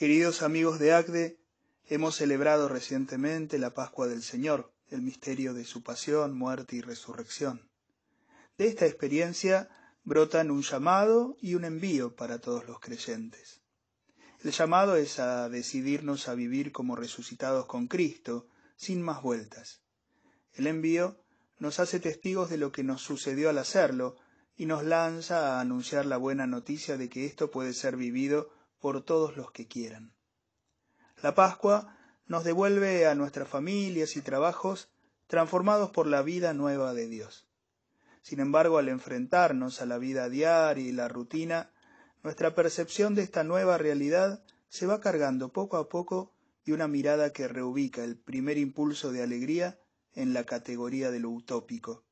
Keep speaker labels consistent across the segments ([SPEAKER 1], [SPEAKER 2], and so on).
[SPEAKER 1] Queridos amigos de ACDE, hemos celebrado recientemente la Pascua del Señor, el misterio de su pasión, muerte y resurrección. De esta experiencia brotan un llamado y un envío para todos los creyentes. El llamado es a decidirnos a vivir como resucitados con Cristo, sin más vueltas. El envío nos hace testigos de lo que nos sucedió al hacerlo y nos lanza a anunciar la buena noticia de que esto puede ser vivido por todos los que quieran. La Pascua nos devuelve a nuestras familias y trabajos transformados por la vida nueva de Dios. Sin embargo, al enfrentarnos a la vida diaria y la rutina, nuestra percepción de esta nueva realidad se va cargando poco a poco de una mirada que reubica el primer impulso de alegría en la categoría de lo utópico.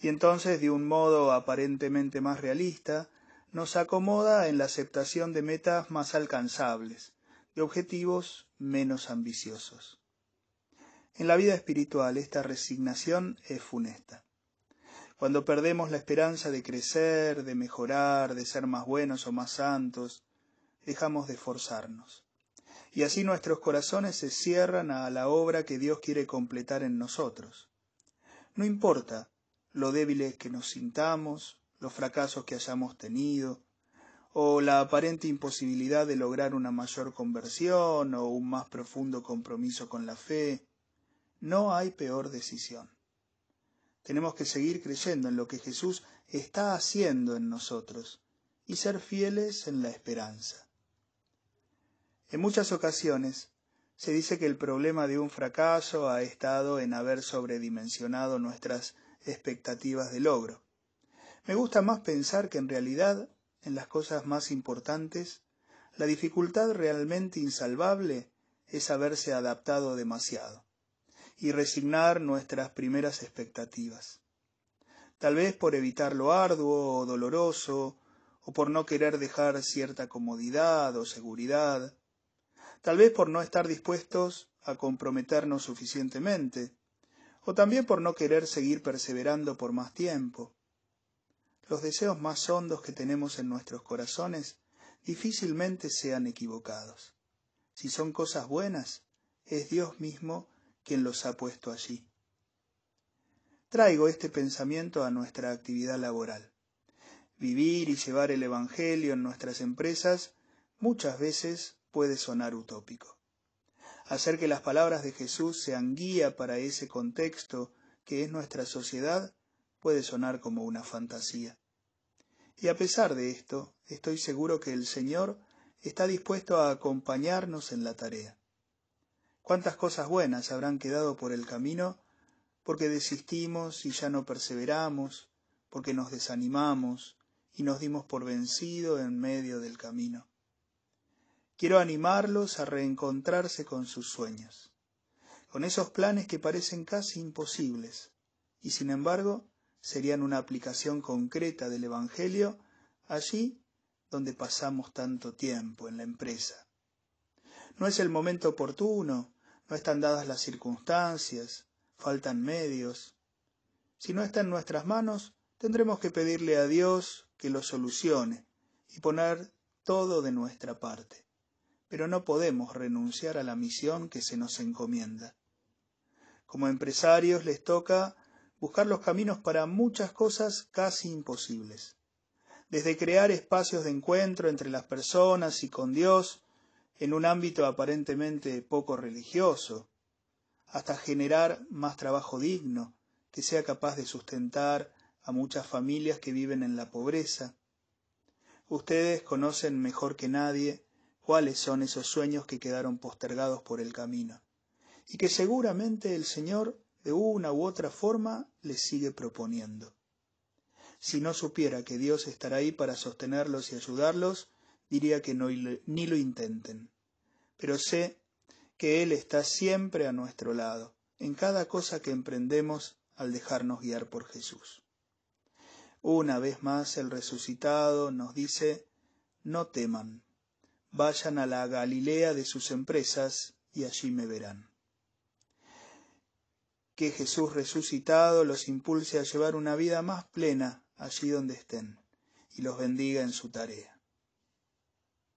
[SPEAKER 1] Y entonces, de un modo aparentemente más realista, nos acomoda en la aceptación de metas más alcanzables, de objetivos menos ambiciosos. En la vida espiritual esta resignación es funesta. Cuando perdemos la esperanza de crecer, de mejorar, de ser más buenos o más santos, dejamos de esforzarnos. Y así nuestros corazones se cierran a la obra que Dios quiere completar en nosotros. No importa lo débiles que nos sintamos, los fracasos que hayamos tenido, o la aparente imposibilidad de lograr una mayor conversión o un más profundo compromiso con la fe, no hay peor decisión. Tenemos que seguir creyendo en lo que Jesús está haciendo en nosotros y ser fieles en la esperanza. En muchas ocasiones se dice que el problema de un fracaso ha estado en haber sobredimensionado nuestras expectativas de logro. Me gusta más pensar que en realidad, en las cosas más importantes, la dificultad realmente insalvable es haberse adaptado demasiado y resignar nuestras primeras expectativas. Tal vez por evitar lo arduo o doloroso, o por no querer dejar cierta comodidad o seguridad, tal vez por no estar dispuestos a comprometernos suficientemente, o también por no querer seguir perseverando por más tiempo. Los deseos más hondos que tenemos en nuestros corazones difícilmente sean equivocados. Si son cosas buenas, es Dios mismo quien los ha puesto allí. Traigo este pensamiento a nuestra actividad laboral. Vivir y llevar el Evangelio en nuestras empresas muchas veces puede sonar utópico. Hacer que las palabras de Jesús sean guía para ese contexto que es nuestra sociedad puede sonar como una fantasía. Y a pesar de esto, estoy seguro que el Señor está dispuesto a acompañarnos en la tarea. Cuántas cosas buenas habrán quedado por el camino porque desistimos y ya no perseveramos, porque nos desanimamos y nos dimos por vencido en medio del camino. Quiero animarlos a reencontrarse con sus sueños, con esos planes que parecen casi imposibles y sin embargo serían una aplicación concreta del Evangelio allí donde pasamos tanto tiempo en la empresa. No es el momento oportuno, no están dadas las circunstancias, faltan medios. Si no está en nuestras manos, tendremos que pedirle a Dios que lo solucione y poner todo de nuestra parte. Pero no podemos renunciar a la misión que se nos encomienda. Como empresarios les toca buscar los caminos para muchas cosas casi imposibles. Desde crear espacios de encuentro entre las personas y con Dios, en un ámbito aparentemente poco religioso, hasta generar más trabajo digno que sea capaz de sustentar a muchas familias que viven en la pobreza. Ustedes conocen mejor que nadie cuáles son esos sueños que quedaron postergados por el camino y que seguramente el Señor de una u otra forma les sigue proponiendo. Si no supiera que Dios estará ahí para sostenerlos y ayudarlos, diría que no, ni lo intenten. Pero sé que Él está siempre a nuestro lado, en cada cosa que emprendemos al dejarnos guiar por Jesús. Una vez más el resucitado nos dice, no teman, vayan a la Galilea de sus empresas y allí me verán. Que Jesús resucitado los impulse a llevar una vida más plena allí donde estén y los bendiga en su tarea.